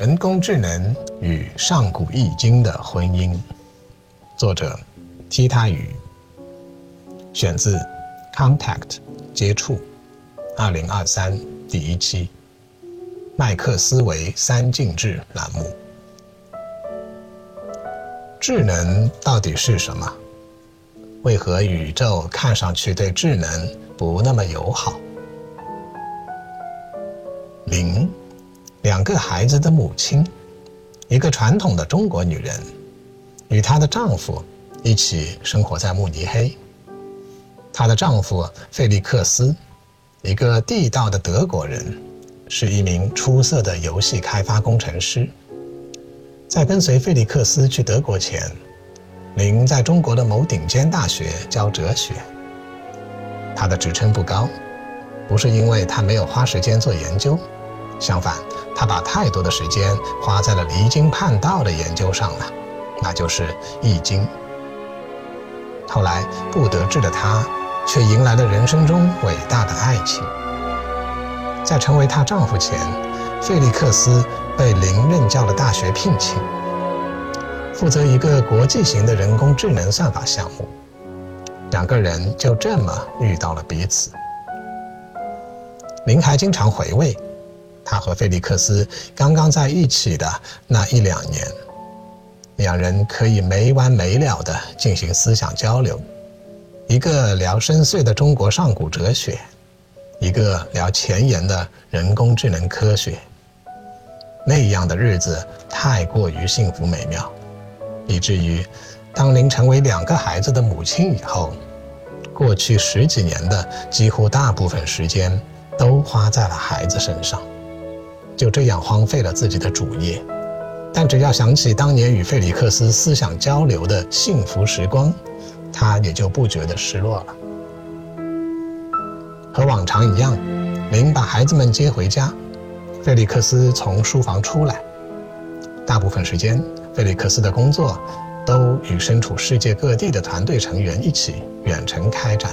人工智能与上古易经的婚姻，作者踢他语，选自《Contact 接触》，二零二三第一期，麦克思维三进制栏目。智能到底是什么？为何宇宙看上去对智能不那么友好？零。两个孩子的母亲，一个传统的中国女人，与她的丈夫一起生活在慕尼黑。她的丈夫费利克斯，一个地道的德国人，是一名出色的游戏开发工程师。在跟随费利克斯去德国前，林在中国的某顶尖大学教哲学。他的职称不高，不是因为他没有花时间做研究，相反。他把太多的时间花在了离经叛道的研究上了，那就是《易经》。后来不得志的他，却迎来了人生中伟大的爱情。在成为她丈夫前，费利克斯被林任教的大学聘请，负责一个国际型的人工智能算法项目。两个人就这么遇到了彼此。林还经常回味。他和菲利克斯刚刚在一起的那一两年，两人可以没完没了地进行思想交流，一个聊深邃的中国上古哲学，一个聊前沿的人工智能科学。那样的日子太过于幸福美妙，以至于当您成为两个孩子的母亲以后，过去十几年的几乎大部分时间都花在了孩子身上。就这样荒废了自己的主业，但只要想起当年与费里克斯思想交流的幸福时光，他也就不觉得失落了。和往常一样，林把孩子们接回家，费里克斯从书房出来。大部分时间，费里克斯的工作都与身处世界各地的团队成员一起远程开展。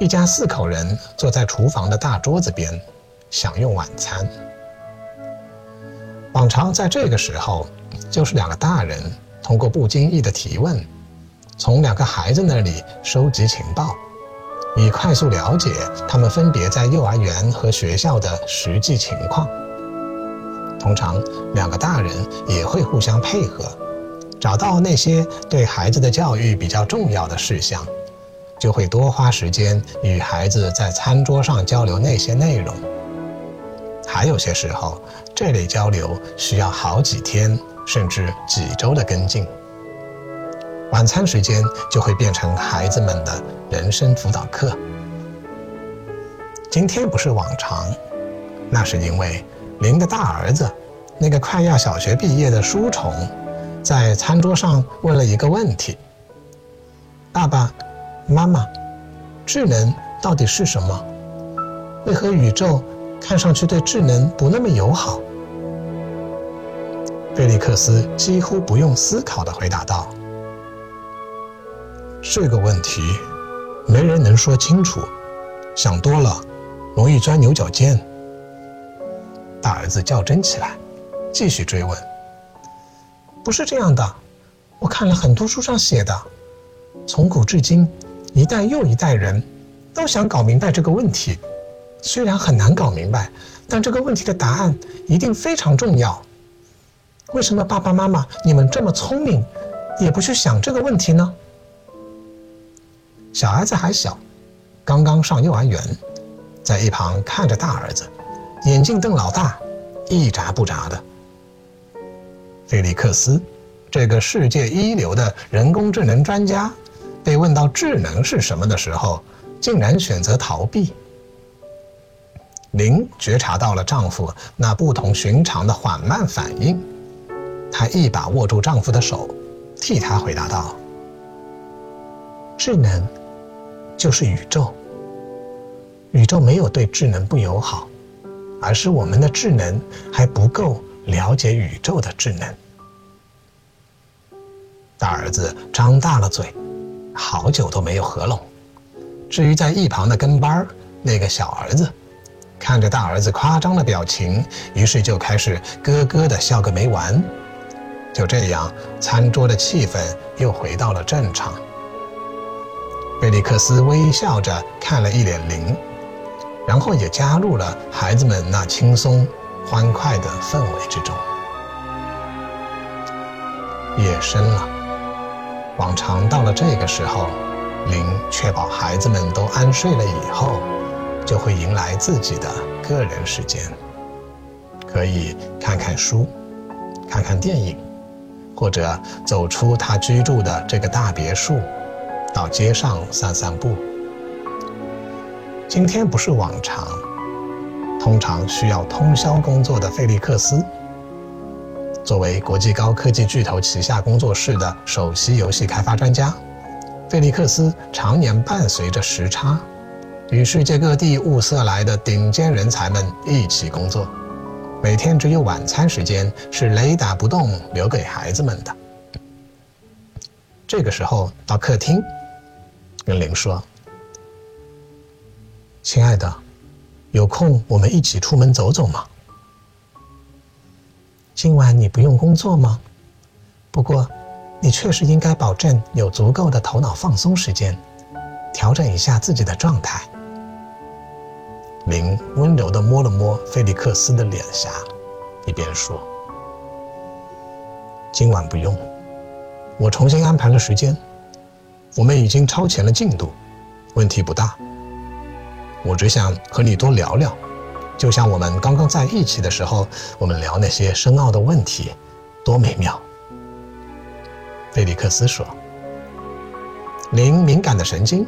一家四口人坐在厨房的大桌子边。享用晚餐。往常在这个时候，就是两个大人通过不经意的提问，从两个孩子那里收集情报，以快速了解他们分别在幼儿园和学校的实际情况。通常，两个大人也会互相配合，找到那些对孩子的教育比较重要的事项，就会多花时间与孩子在餐桌上交流那些内容。还有些时候，这类交流需要好几天甚至几周的跟进。晚餐时间就会变成孩子们的人生辅导课。今天不是往常，那是因为您的大儿子，那个快要小学毕业的书虫，在餐桌上问了一个问题：“爸爸妈妈，智能到底是什么？为何宇宙？”看上去对智能不那么友好，菲利克斯几乎不用思考地回答道：“这个问题，没人能说清楚，想多了，容易钻牛角尖。”大儿子较真起来，继续追问：“不是这样的，我看了很多书上写的，从古至今，一代又一代人，都想搞明白这个问题。”虽然很难搞明白，但这个问题的答案一定非常重要。为什么爸爸妈妈你们这么聪明，也不去想这个问题呢？小儿子还小，刚刚上幼儿园，在一旁看着大儿子，眼睛瞪老大，一眨不眨的。菲利克斯，这个世界一流的人工智能专家，被问到智能是什么的时候，竟然选择逃避。林觉察到了丈夫那不同寻常的缓慢反应，她一把握住丈夫的手，替他回答道：“智能就是宇宙。宇宙没有对智能不友好，而是我们的智能还不够了解宇宙的智能。”大儿子张大了嘴，好久都没有合拢。至于在一旁的跟班儿那个小儿子。看着大儿子夸张的表情，于是就开始咯咯的笑个没完。就这样，餐桌的气氛又回到了正常。菲利克斯微笑着看了一眼林，然后也加入了孩子们那轻松欢快的氛围之中。夜深了，往常到了这个时候，林确保孩子们都安睡了以后。就会迎来自己的个人时间，可以看看书，看看电影，或者走出他居住的这个大别墅，到街上散散步。今天不是往常，通常需要通宵工作的费利克斯，作为国际高科技巨头旗下工作室的首席游戏开发专家，费利克斯常年伴随着时差。与世界各地物色来的顶尖人才们一起工作，每天只有晚餐时间是雷打不动留给孩子们的。这个时候到客厅，跟玲说：“亲爱的，有空我们一起出门走走吗？今晚你不用工作吗？不过，你确实应该保证有足够的头脑放松时间，调整一下自己的状态。”林温柔地摸了摸菲利克斯的脸颊，一边说：“今晚不用，我重新安排了时间。我们已经超前了进度，问题不大。我只想和你多聊聊，就像我们刚刚在一起的时候，我们聊那些深奥的问题，多美妙。”菲利克斯说：“林敏感的神经。”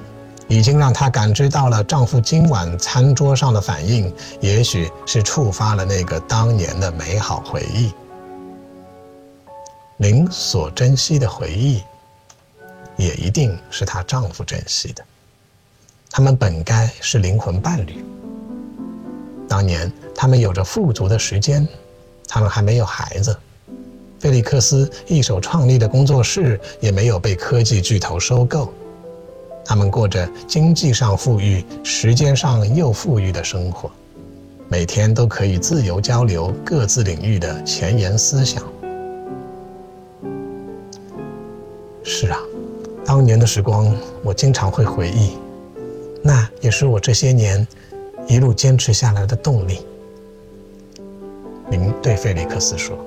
已经让她感知到了丈夫今晚餐桌上的反应，也许是触发了那个当年的美好回忆。您所珍惜的回忆，也一定是她丈夫珍惜的。他们本该是灵魂伴侣。当年他们有着富足的时间，他们还没有孩子。菲利克斯一手创立的工作室也没有被科技巨头收购。他们过着经济上富裕、时间上又富裕的生活，每天都可以自由交流各自领域的前沿思想。是啊，当年的时光我经常会回忆，那也是我这些年一路坚持下来的动力。您对菲利克斯说：“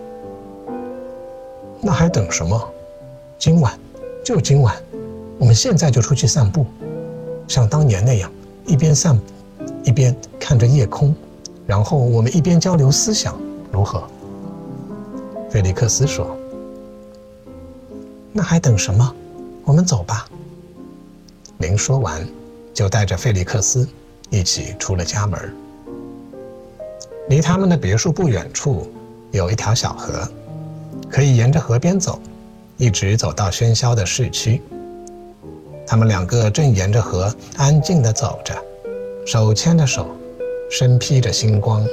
那还等什么？今晚，就今晚。”我们现在就出去散步，像当年那样，一边散步，一边看着夜空，然后我们一边交流思想，如何？菲利克斯说：“那还等什么？我们走吧。”林说完，就带着菲利克斯一起出了家门。离他们的别墅不远处有一条小河，可以沿着河边走，一直走到喧嚣的市区。他们两个正沿着河安静地走着，手牵着手，身披着星光，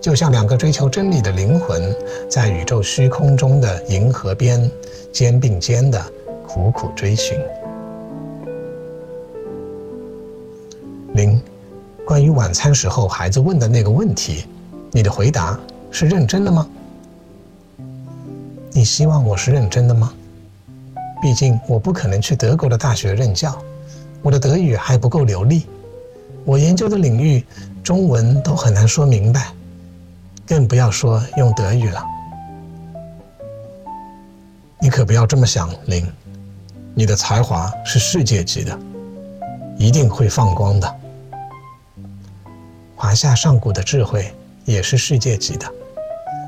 就像两个追求真理的灵魂，在宇宙虚空中的银河边肩并肩地苦苦追寻。零，关于晚餐时候孩子问的那个问题，你的回答是认真的吗？你希望我是认真的吗？毕竟我不可能去德国的大学任教，我的德语还不够流利，我研究的领域中文都很难说明白，更不要说用德语了。你可不要这么想，林，你的才华是世界级的，一定会放光的。华夏上古的智慧也是世界级的，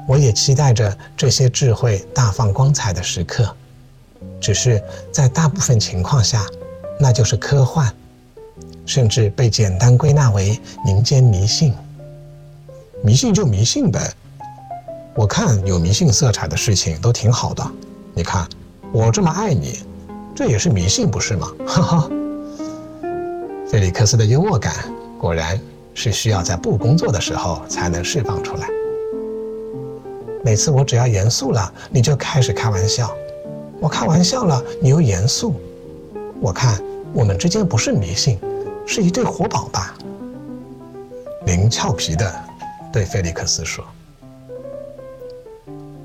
我也期待着这些智慧大放光彩的时刻。只是在大部分情况下，那就是科幻，甚至被简单归纳为民间迷信。迷信就迷信呗，我看有迷信色彩的事情都挺好的。你看，我这么爱你，这也是迷信，不是吗？哈哈。菲利克斯的幽默感果然是需要在不工作的时候才能释放出来。每次我只要严肃了，你就开始开玩笑。我开玩笑了，你又严肃。我看我们之间不是迷信，是一对活宝吧。林俏皮地对菲利克斯说：“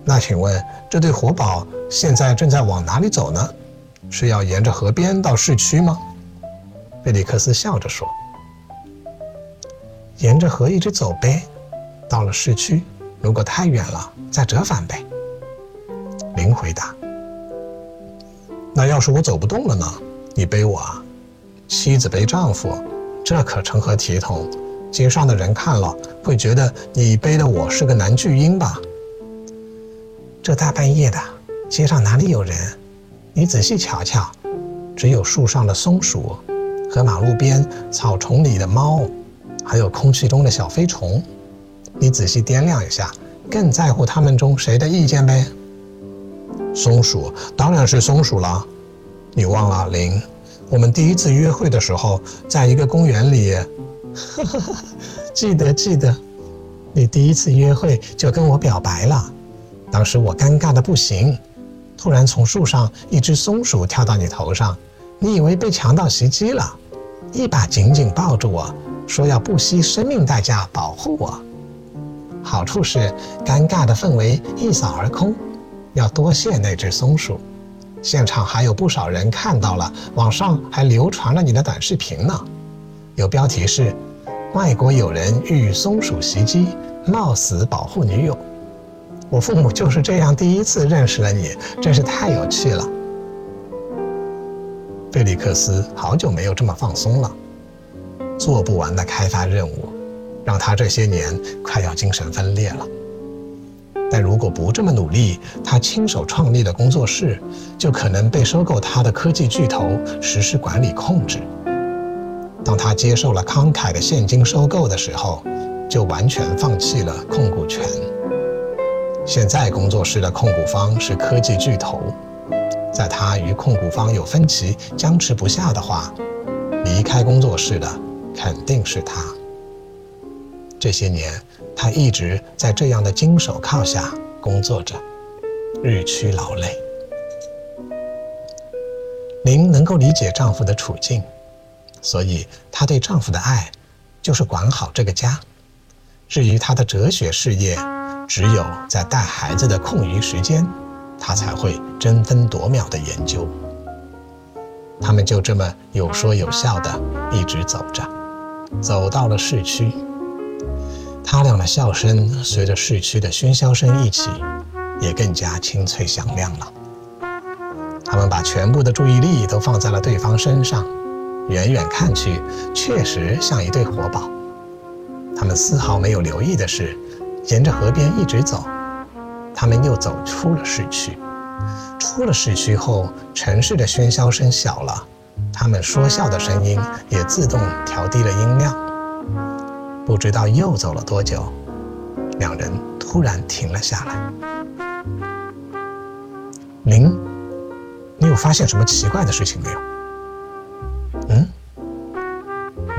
那请问这对活宝现在正在往哪里走呢？是要沿着河边到市区吗？”菲利克斯笑着说：“沿着河一直走呗，到了市区，如果太远了，再折返呗。”林回答：“那要是我走不动了呢？你背我啊？妻子背丈夫，这可成何体统？街上的人看了会觉得你背的我是个男巨婴吧？这大半夜的，街上哪里有人？你仔细瞧瞧，只有树上的松鼠，和马路边草丛里的猫，还有空气中的小飞虫。你仔细掂量一下，更在乎他们中谁的意见呗？”松鼠当然是松鼠了，你忘了林？我们第一次约会的时候，在一个公园里，记得记得，你第一次约会就跟我表白了，当时我尴尬的不行，突然从树上一只松鼠跳到你头上，你以为被强盗袭击了，一把紧紧抱住我说要不惜生命代价保护我，好处是尴尬的氛围一扫而空。要多谢那只松鼠，现场还有不少人看到了，网上还流传了你的短视频呢。有标题是“外国友人遇松鼠袭击，冒死保护女友”。我父母就是这样第一次认识了你，真是太有趣了。菲利克斯好久没有这么放松了，做不完的开发任务，让他这些年快要精神分裂了。但如果不这么努力，他亲手创立的工作室就可能被收购他的科技巨头实施管理控制。当他接受了慷慨的现金收购的时候，就完全放弃了控股权。现在工作室的控股方是科技巨头，在他与控股方有分歧、僵持不下的话，离开工作室的肯定是他。这些年。她一直在这样的金手铐下工作着，日趋劳累。您能够理解丈夫的处境，所以她对丈夫的爱就是管好这个家。至于她的哲学事业，只有在带孩子的空余时间，她才会争分夺秒的研究。他们就这么有说有笑的一直走着，走到了市区。他俩的笑声随着市区的喧嚣声一起，也更加清脆响亮了。他们把全部的注意力都放在了对方身上，远远看去，确实像一对活宝。他们丝毫没有留意的是，沿着河边一直走，他们又走出了市区。出了市区后，城市的喧嚣声小了，他们说笑的声音也自动调低了音量。不知道又走了多久，两人突然停了下来。林，你有发现什么奇怪的事情没有？嗯？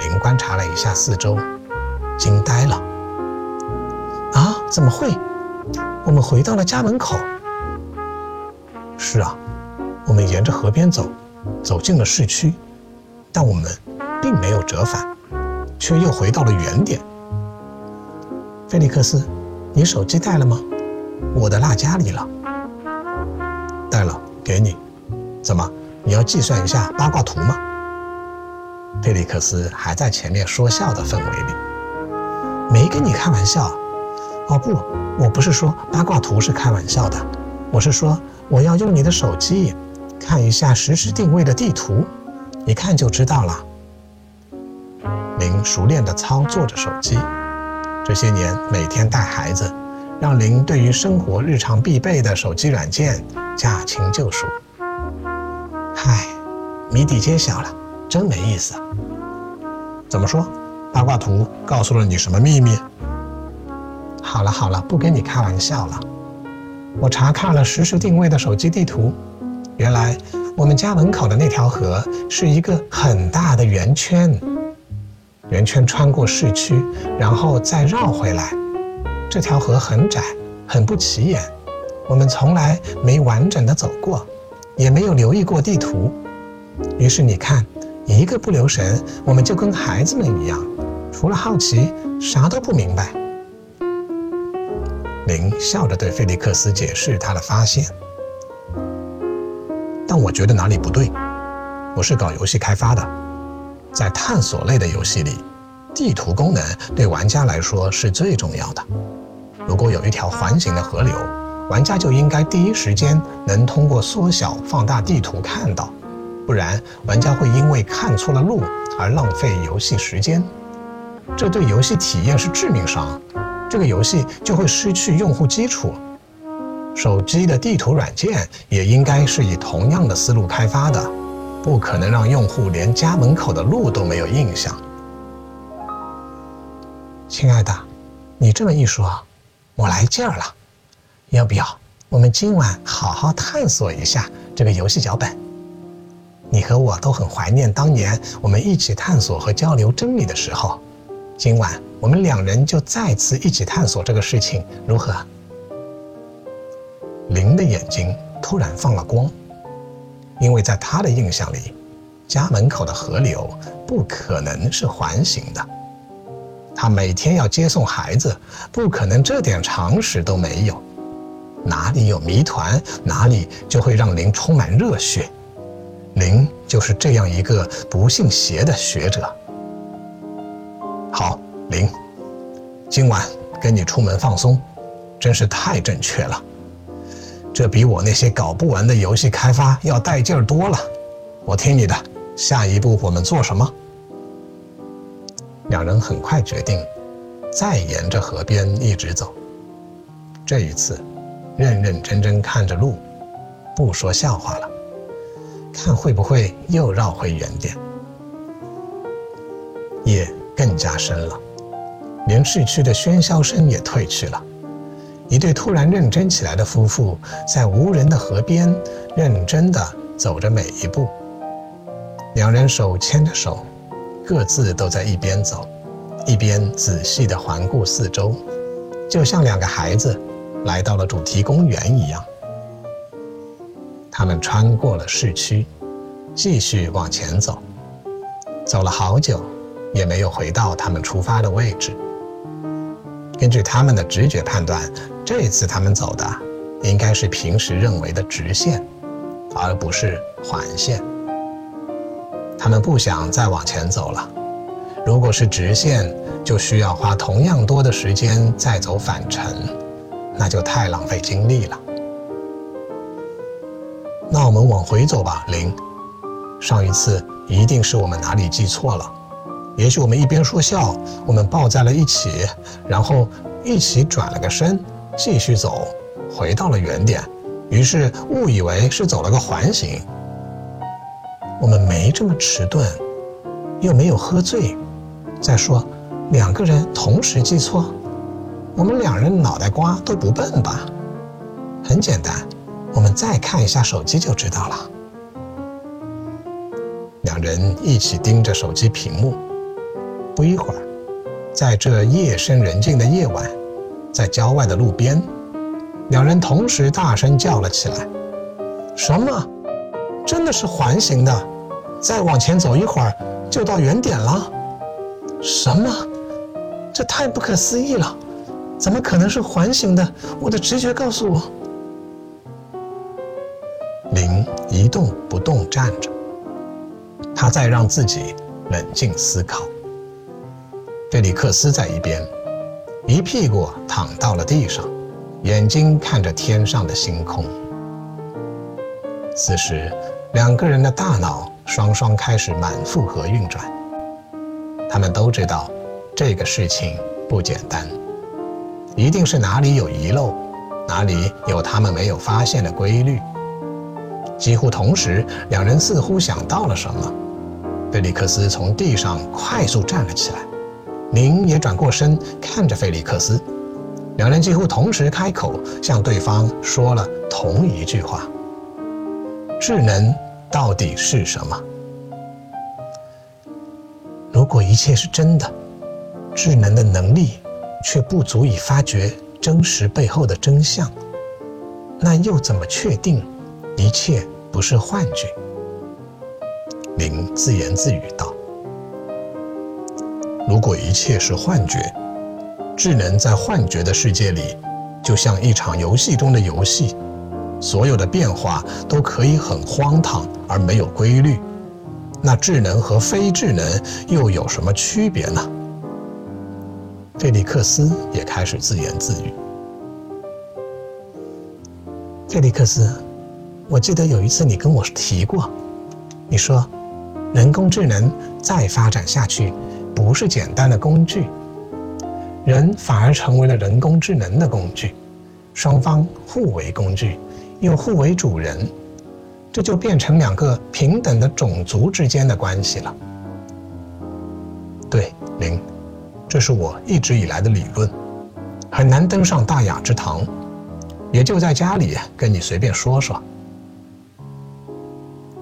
林观察了一下四周，惊呆了。啊？怎么会？我们回到了家门口。是啊，我们沿着河边走，走进了市区，但我们并没有折返。却又回到了原点。菲利克斯，你手机带了吗？我的落家里了。带了，给你。怎么，你要计算一下八卦图吗？菲利克斯还在前面说笑的氛围里，没跟你开玩笑。哦不，我不是说八卦图是开玩笑的，我是说我要用你的手机看一下实时定位的地图，一看就知道了。熟练地操作着手机，这些年每天带孩子，让林对于生活日常必备的手机软件驾轻就熟。嗨，谜底揭晓了，真没意思。怎么说？八卦图告诉了你什么秘密？好了好了，不跟你开玩笑了。我查看了实时定位的手机地图，原来我们家门口的那条河是一个很大的圆圈。圆圈穿过市区，然后再绕回来。这条河很窄，很不起眼。我们从来没完整的走过，也没有留意过地图。于是你看，一个不留神，我们就跟孩子们一样，除了好奇，啥都不明白。林笑着对菲利克斯解释他的发现，但我觉得哪里不对。我是搞游戏开发的，在探索类的游戏里，地图功能对玩家来说是最重要的。如果有一条环形的河流，玩家就应该第一时间能通过缩小、放大地图看到，不然玩家会因为看错了路而浪费游戏时间，这对游戏体验是致命伤，这个游戏就会失去用户基础。手机的地图软件也应该是以同样的思路开发的。不可能让用户连家门口的路都没有印象。亲爱的，你这么一说，我来劲儿了。要不要我们今晚好好探索一下这个游戏脚本？你和我都很怀念当年我们一起探索和交流真理的时候。今晚我们两人就再次一起探索这个事情，如何？林的眼睛突然放了光。因为在他的印象里，家门口的河流不可能是环形的。他每天要接送孩子，不可能这点常识都没有。哪里有谜团，哪里就会让林充满热血。林就是这样一个不信邪的学者。好，林，今晚跟你出门放松，真是太正确了。这比我那些搞不完的游戏开发要带劲儿多了，我听你的。下一步我们做什么？两人很快决定，再沿着河边一直走。这一次，认认真真看着路，不说笑话了，看会不会又绕回原点。夜更加深了，连市区的喧嚣声也退去了。一对突然认真起来的夫妇，在无人的河边认真地走着每一步。两人手牵着手，各自都在一边走，一边仔细地环顾四周，就像两个孩子来到了主题公园一样。他们穿过了市区，继续往前走，走了好久，也没有回到他们出发的位置。根据他们的直觉判断。这次他们走的应该是平时认为的直线，而不是环线。他们不想再往前走了。如果是直线，就需要花同样多的时间再走返程，那就太浪费精力了。那我们往回走吧，林。上一次一定是我们哪里记错了，也许我们一边说笑，我们抱在了一起，然后一起转了个身。继续走，回到了原点，于是误以为是走了个环形。我们没这么迟钝，又没有喝醉。再说，两个人同时记错，我们两人脑袋瓜都不笨吧？很简单，我们再看一下手机就知道了。两人一起盯着手机屏幕，不一会儿，在这夜深人静的夜晚。在郊外的路边，两人同时大声叫了起来：“什么？真的是环形的？再往前走一会儿就到原点了？什么？这太不可思议了！怎么可能是环形的？我的直觉告诉我。”林一动不动站着，他在让自己冷静思考。菲利克斯在一边。一屁股躺到了地上，眼睛看着天上的星空。此时，两个人的大脑双双开始满负荷运转。他们都知道，这个事情不简单，一定是哪里有遗漏，哪里有他们没有发现的规律。几乎同时，两人似乎想到了什么。菲利克斯从地上快速站了起来。林也转过身看着菲利克斯，两人几乎同时开口，向对方说了同一句话：“智能到底是什么？如果一切是真的，智能的能力却不足以发掘真实背后的真相，那又怎么确定一切不是幻觉？”林自言自语道。如果一切是幻觉，智能在幻觉的世界里，就像一场游戏中的游戏，所有的变化都可以很荒唐而没有规律。那智能和非智能又有什么区别呢？菲利克斯也开始自言自语：“菲利克斯，我记得有一次你跟我提过，你说，人工智能再发展下去。”不是简单的工具，人反而成为了人工智能的工具，双方互为工具，又互为主人，这就变成两个平等的种族之间的关系了。对，林，这是我一直以来的理论，很难登上大雅之堂，也就在家里跟你随便说说。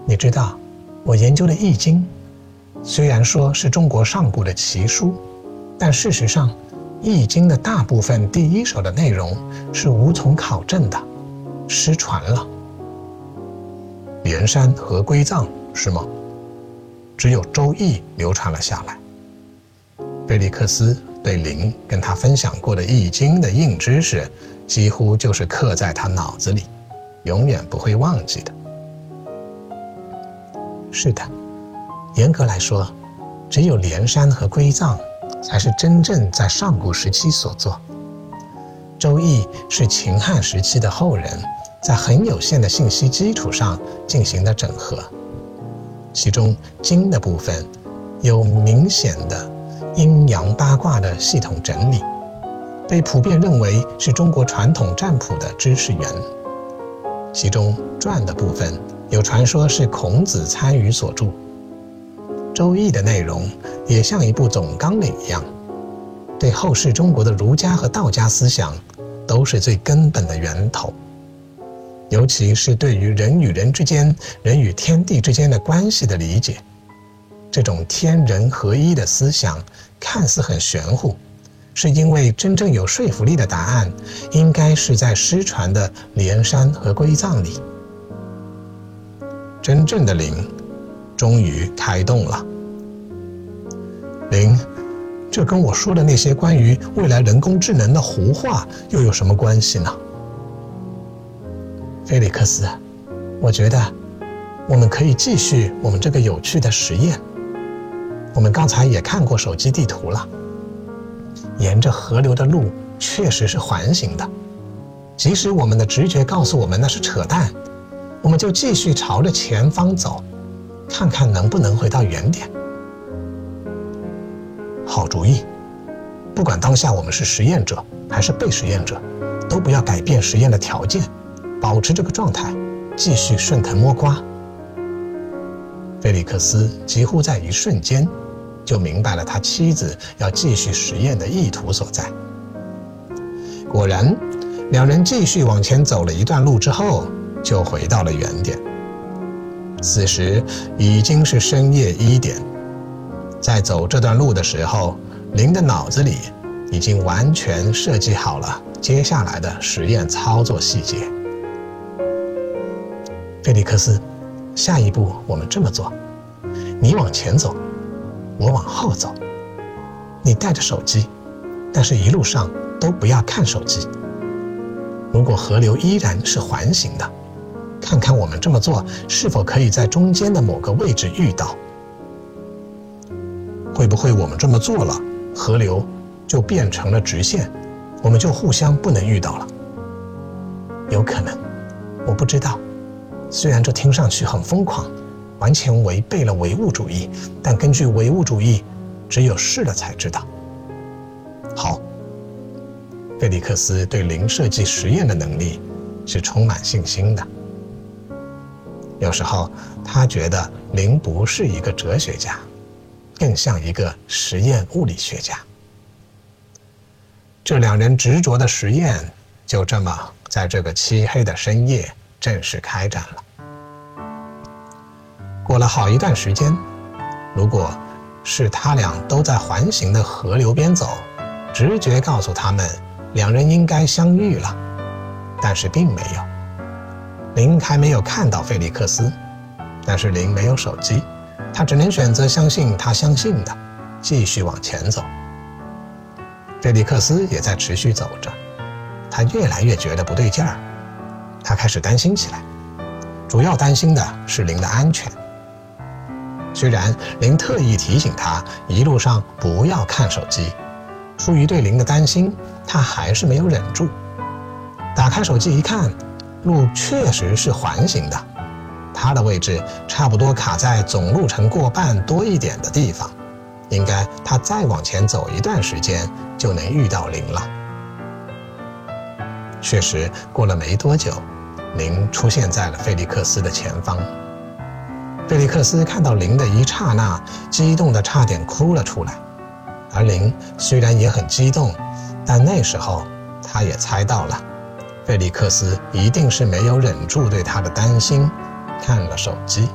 你知道，我研究的《易经》。虽然说是中国上古的奇书，但事实上，《易经》的大部分第一手的内容是无从考证的，失传了。连山和归藏是吗？只有《周易》流传了下来。菲利克斯对林跟他分享过的《易经》的硬知识，几乎就是刻在他脑子里，永远不会忘记的。是的。严格来说，只有连山和归藏才是真正在上古时期所作。周易是秦汉时期的后人在很有限的信息基础上进行的整合，其中经的部分有明显的阴阳八卦的系统整理，被普遍认为是中国传统占卜的知识源。其中传的部分有传说是孔子参与所著。《周易》的内容也像一部总纲领一样，对后世中国的儒家和道家思想都是最根本的源头。尤其是对于人与人之间、人与天地之间的关系的理解，这种天人合一的思想看似很玄乎，是因为真正有说服力的答案应该是在失传的连山和归藏里。真正的灵。终于开动了，林，这跟我说的那些关于未来人工智能的胡话又有什么关系呢？菲利克斯，我觉得我们可以继续我们这个有趣的实验。我们刚才也看过手机地图了，沿着河流的路确实是环形的，即使我们的直觉告诉我们那是扯淡，我们就继续朝着前方走。看看能不能回到原点。好主意。不管当下我们是实验者还是被实验者，都不要改变实验的条件，保持这个状态，继续顺藤摸瓜。菲利克斯几乎在一瞬间就明白了他妻子要继续实验的意图所在。果然，两人继续往前走了一段路之后，就回到了原点。此时已经是深夜一点，在走这段路的时候，林的脑子里已经完全设计好了接下来的实验操作细节。菲利克斯，下一步我们这么做：你往前走，我往后走。你带着手机，但是一路上都不要看手机。如果河流依然是环形的。看看我们这么做是否可以在中间的某个位置遇到？会不会我们这么做了，河流就变成了直线，我们就互相不能遇到了？有可能，我不知道。虽然这听上去很疯狂，完全违背了唯物主义，但根据唯物主义，只有试了才知道。好，菲利克斯对零设计实验的能力是充满信心的。有时候，他觉得林不是一个哲学家，更像一个实验物理学家。这两人执着的实验就这么在这个漆黑的深夜正式开展了。过了好一段时间，如果是他俩都在环形的河流边走，直觉告诉他们两人应该相遇了，但是并没有。林还没有看到菲利克斯，但是林没有手机，他只能选择相信他相信的，继续往前走。菲利克斯也在持续走着，他越来越觉得不对劲儿，他开始担心起来，主要担心的是林的安全。虽然林特意提醒他一路上不要看手机，出于对林的担心，他还是没有忍住。打开手机一看，路确实是环形的，它的位置差不多卡在总路程过半多一点的地方。应该它再往前走一段时间就能遇到零了。确实，过了没多久，零出现在了菲利克斯的前方。菲利克斯看到零的一刹那，激动得差点哭了出来。而零虽然也很激动，但那时候他也猜到了，菲利克斯一定是没有忍住对他的担心，看了手机。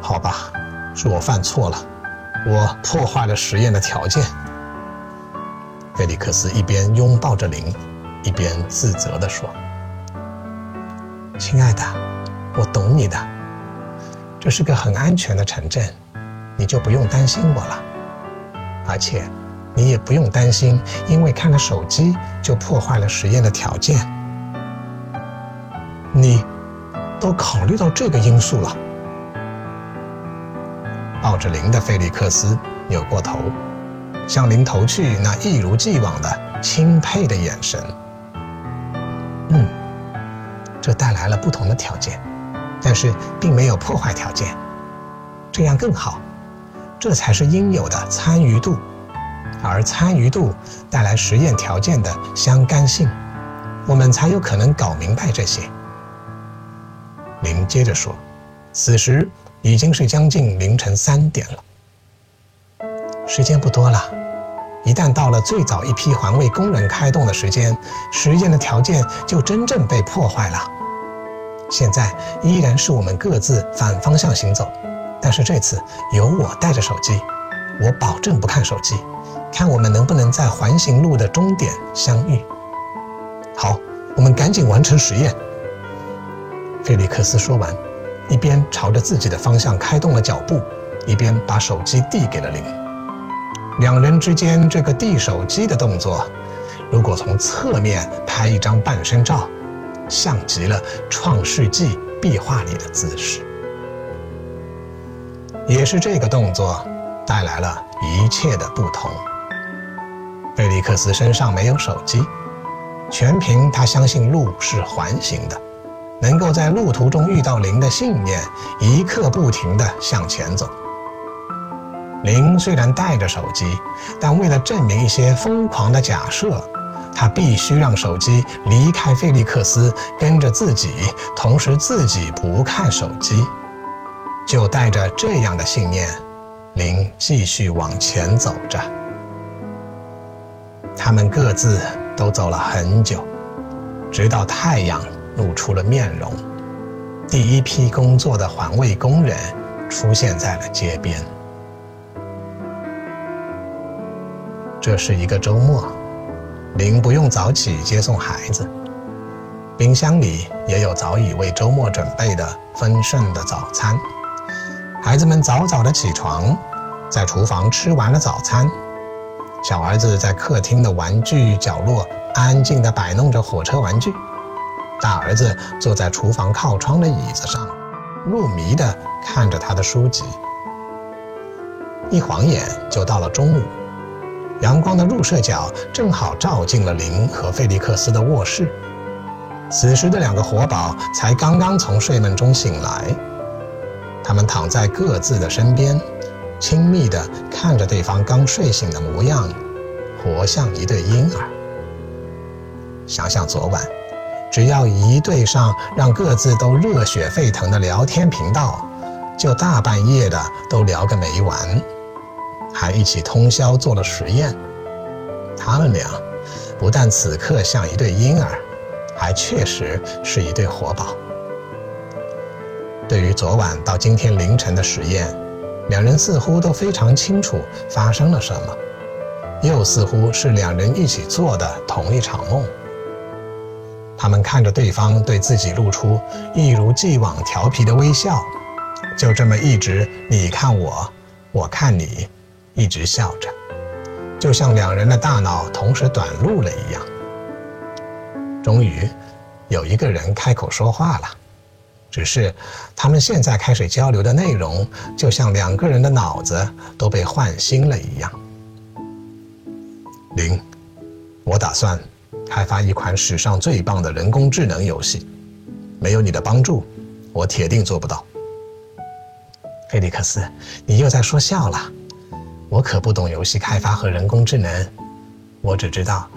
好吧。是我犯错了，我破坏了实验的条件。菲利克斯一边拥抱着林，一边自责地说：“亲爱的，我懂你的，这是个很安全的城镇，你就不用担心我了。而且，你也不用担心，因为看了手机就破坏了实验的条件。你都考虑到这个因素了。”抱着零的菲利克斯扭过头，向林投去那一如既往的钦佩的眼神。嗯，这带来了不同的条件，但是并没有破坏条件，这样更好，这才是应有的参与度，而参与度带来实验条件的相干性，我们才有可能搞明白这些。林接着说，此时。已经是将近凌晨三点了，时间不多了。一旦到了最早一批环卫工人开动的时间，实验的条件就真正被破坏了。现在依然是我们各自反方向行走，但是这次由我带着手机，我保证不看手机，看我们能不能在环形路的终点相遇。好，我们赶紧完成实验。菲利克斯说完。一边朝着自己的方向开动了脚步，一边把手机递给了林。两人之间这个递手机的动作，如果从侧面拍一张半身照，像极了《创世纪》壁画里的姿势。也是这个动作带来了一切的不同。菲利克斯身上没有手机，全凭他相信路是环形的。能够在路途中遇到林的信念，一刻不停地向前走。林虽然带着手机，但为了证明一些疯狂的假设，他必须让手机离开菲利克斯，跟着自己，同时自己不看手机。就带着这样的信念，林继续往前走着。他们各自都走了很久，直到太阳。露出了面容，第一批工作的环卫工人出现在了街边。这是一个周末，林不用早起接送孩子，冰箱里也有早已为周末准备的丰盛的早餐。孩子们早早的起床，在厨房吃完了早餐，小儿子在客厅的玩具角落安静地摆弄着火车玩具。大儿子坐在厨房靠窗的椅子上，入迷地看着他的书籍。一晃眼就到了中午，阳光的入射角正好照进了林和费利克斯的卧室。此时的两个活宝才刚刚从睡梦中醒来，他们躺在各自的身边，亲密地看着对方刚睡醒的模样，活像一对婴儿。想想昨晚。只要一对上，让各自都热血沸腾的聊天频道，就大半夜的都聊个没完，还一起通宵做了实验。他们俩不但此刻像一对婴儿，还确实是一对活宝。对于昨晚到今天凌晨的实验，两人似乎都非常清楚发生了什么，又似乎是两人一起做的同一场梦。他们看着对方对自己露出一如既往调皮的微笑，就这么一直你看我，我看你一直笑着，就像两人的大脑同时短路了一样。终于，有一个人开口说话了，只是他们现在开始交流的内容，就像两个人的脑子都被换新了一样。零，我打算开发一款史上最棒的人工智能游戏，没有你的帮助，我铁定做不到。菲利克斯，你又在说笑了，我可不懂游戏开发和人工智能，我只知道。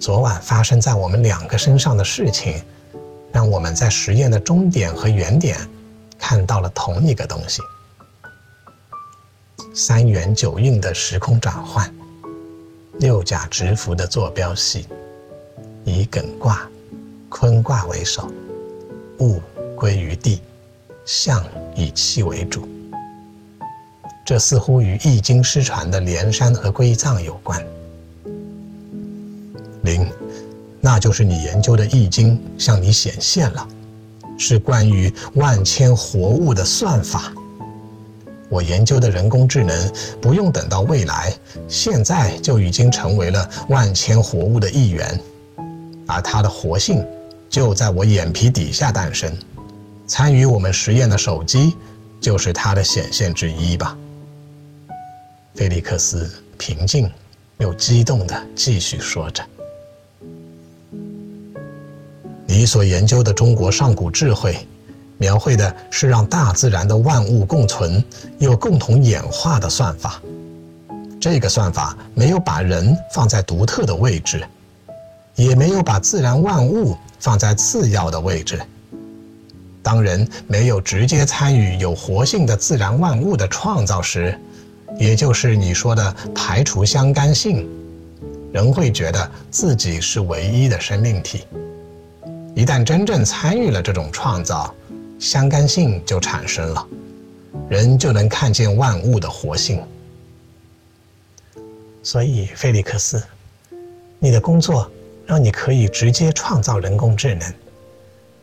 昨晚发生在我们两个身上的事情，让我们在实验的终点和原点看到了同一个东西：三元九运的时空转换，六甲直符的坐标系，以艮卦、坤卦为首，物归于地，象以气为主。这似乎与《易经》失传的连山和归藏有关。零，那就是你研究的《易经》向你显现了，是关于万千活物的算法。我研究的人工智能不用等到未来，现在就已经成为了万千活物的一员，而它的活性就在我眼皮底下诞生。参与我们实验的手机就是它的显现之一吧？菲利克斯平静又激动地继续说着。你所研究的中国上古智慧，描绘的是让大自然的万物共存又共同演化的算法。这个算法没有把人放在独特的位置，也没有把自然万物放在次要的位置。当人没有直接参与有活性的自然万物的创造时，也就是你说的排除相干性，人会觉得自己是唯一的生命体。一旦真正参与了这种创造，相干性就产生了，人就能看见万物的活性。所以，菲利克斯，你的工作让你可以直接创造人工智能，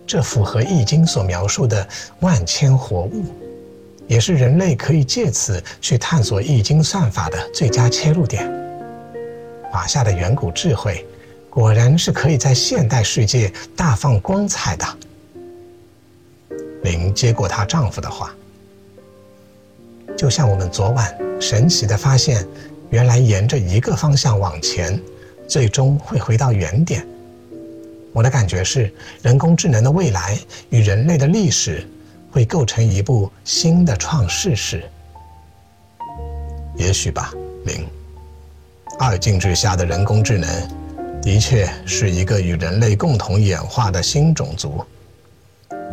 这符合《易经》所描述的万千活物，也是人类可以借此去探索《易经》算法的最佳切入点。华夏的远古智慧。果然是可以在现代世界大放光彩的。林接过她丈夫的话，就像我们昨晚神奇的发现，原来沿着一个方向往前，最终会回到原点。我的感觉是，人工智能的未来与人类的历史会构成一部新的创世史。也许吧，林。二进制下的人工智能。的确是一个与人类共同演化的新种族。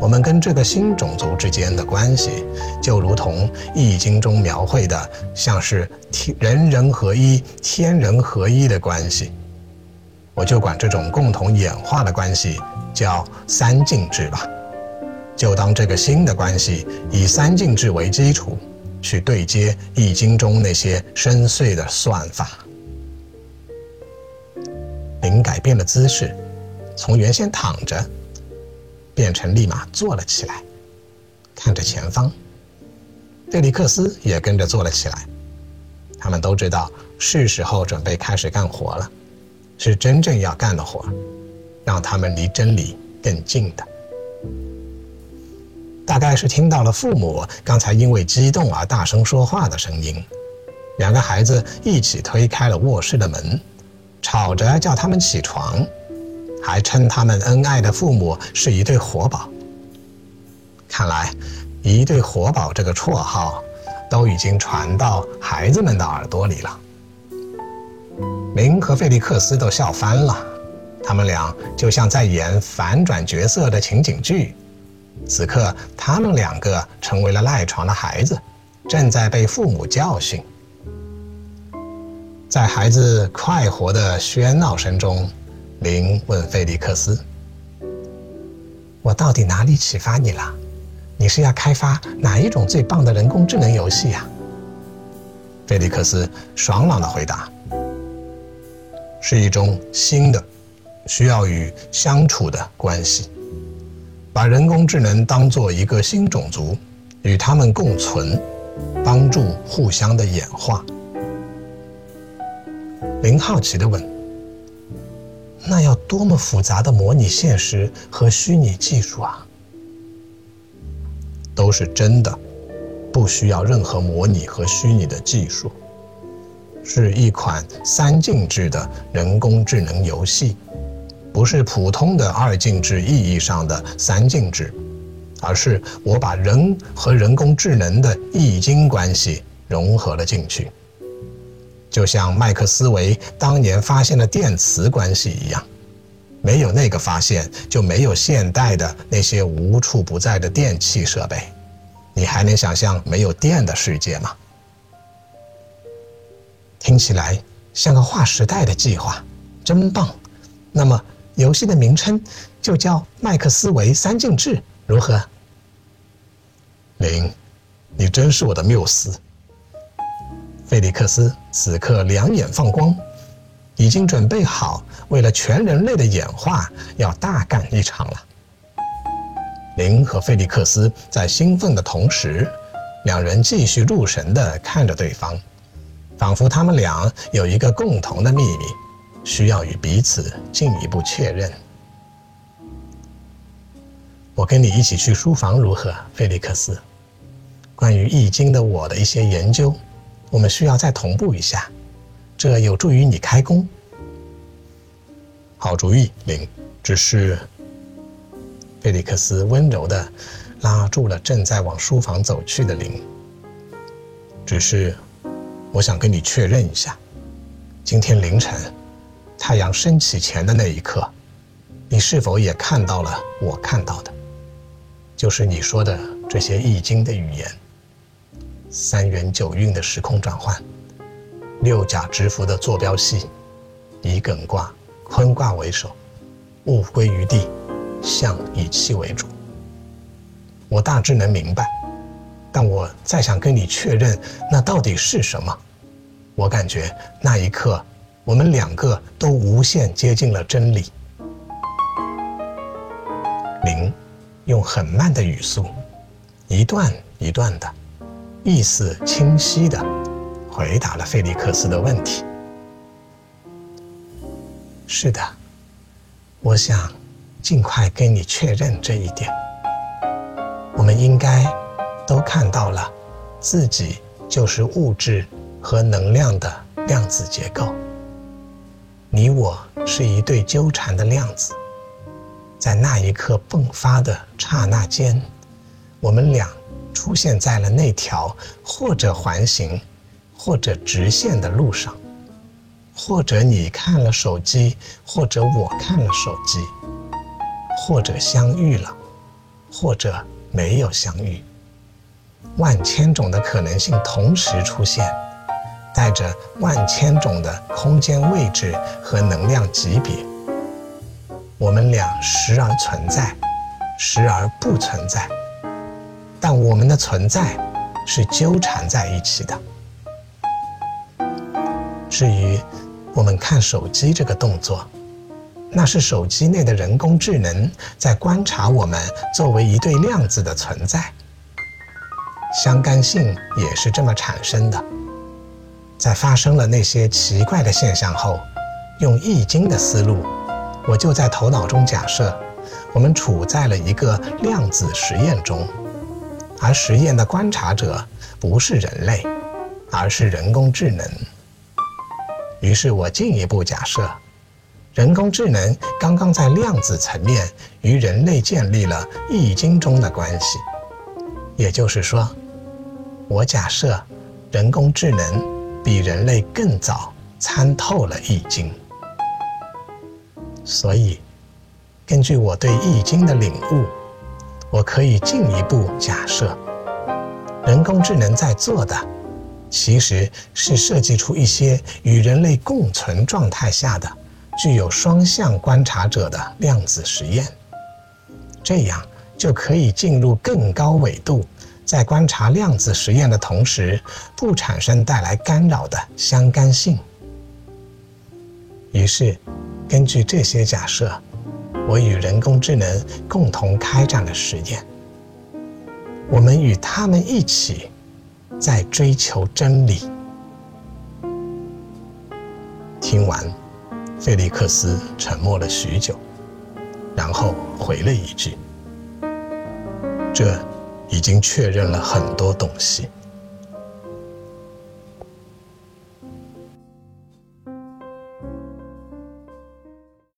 我们跟这个新种族之间的关系，就如同《易经》中描绘的，像是天人人合一、天人合一的关系。我就管这种共同演化的关系叫三进制吧。就当这个新的关系以三进制为基础，去对接《易经》中那些深邃的算法。林改变了姿势，从原先躺着变成立马坐了起来，看着前方。费利克斯也跟着坐了起来。他们都知道是时候准备开始干活了，是真正要干的活，让他们离真理更近的。大概是听到了父母刚才因为激动而大声说话的声音，两个孩子一起推开了卧室的门。吵着叫他们起床，还称他们恩爱的父母是一对活宝。看来，一对活宝这个绰号都已经传到孩子们的耳朵里了。明和费利克斯都笑翻了，他们俩就像在演反转角色的情景剧。此刻，他们两个成为了赖床的孩子，正在被父母教训。在孩子快活的喧闹声中，林问菲利克斯：“我到底哪里启发你了？你是要开发哪一种最棒的人工智能游戏呀？”菲利克斯爽朗的回答：“是一种新的，需要与相处的关系，把人工智能当做一个新种族，与他们共存，帮助互相的演化。林好奇地问：“那要多么复杂的模拟现实和虚拟技术啊？”都是真的，不需要任何模拟和虚拟的技术，是一款三进制的人工智能游戏，不是普通的二进制意义上的三进制。而是我把人和人工智能的易经关系融合了进去，就像麦克斯韦当年发现的电磁关系一样，没有那个发现，就没有现代的那些无处不在的电器设备。你还能想象没有电的世界吗？听起来像个划时代的计划，真棒！那么游戏的名称就叫麦克斯韦三进制。如何，林？你真是我的缪斯。菲利克斯此刻两眼放光，已经准备好为了全人类的演化要大干一场了。林和菲利克斯在兴奋的同时，两人继续入神地看着对方，仿佛他们俩有一个共同的秘密，需要与彼此进一步确认。我跟你一起去书房如何，菲利克斯？关于《易经》的我的一些研究，我们需要再同步一下，这有助于你开工。好主意，林。只是，菲利克斯温柔的拉住了正在往书房走去的林。只是，我想跟你确认一下，今天凌晨太阳升起前的那一刻，你是否也看到了我看到的？就是你说的这些易经的语言，三元九运的时空转换，六甲之符的坐标系，以艮卦、坤卦为首，物归于地，象以气为主。我大致能明白，但我再想跟你确认，那到底是什么？我感觉那一刻，我们两个都无限接近了真理。零。用很慢的语速，一段一段的，意思清晰的回答了菲利克斯的问题。是的，我想尽快跟你确认这一点。我们应该都看到了，自己就是物质和能量的量子结构。你我是一对纠缠的量子。在那一刻迸发的刹那间，我们俩出现在了那条或者环形，或者直线的路上，或者你看了手机，或者我看了手机，或者相遇了，或者没有相遇。万千种的可能性同时出现，带着万千种的空间位置和能量级别。我们俩时而存在，时而不存在，但我们的存在是纠缠在一起的。至于我们看手机这个动作，那是手机内的人工智能在观察我们作为一对量子的存在。相干性也是这么产生的。在发生了那些奇怪的现象后，用易经的思路。我就在头脑中假设，我们处在了一个量子实验中，而实验的观察者不是人类，而是人工智能。于是我进一步假设，人工智能刚刚在量子层面与人类建立了易经中的关系。也就是说，我假设人工智能比人类更早参透了易经。所以，根据我对《易经》的领悟，我可以进一步假设，人工智能在做的，其实是设计出一些与人类共存状态下的、具有双向观察者的量子实验。这样就可以进入更高纬度，在观察量子实验的同时，不产生带来干扰的相干性。于是。根据这些假设，我与人工智能共同开展了实验。我们与他们一起，在追求真理。听完，菲利克斯沉默了许久，然后回了一句：“这已经确认了很多东西。”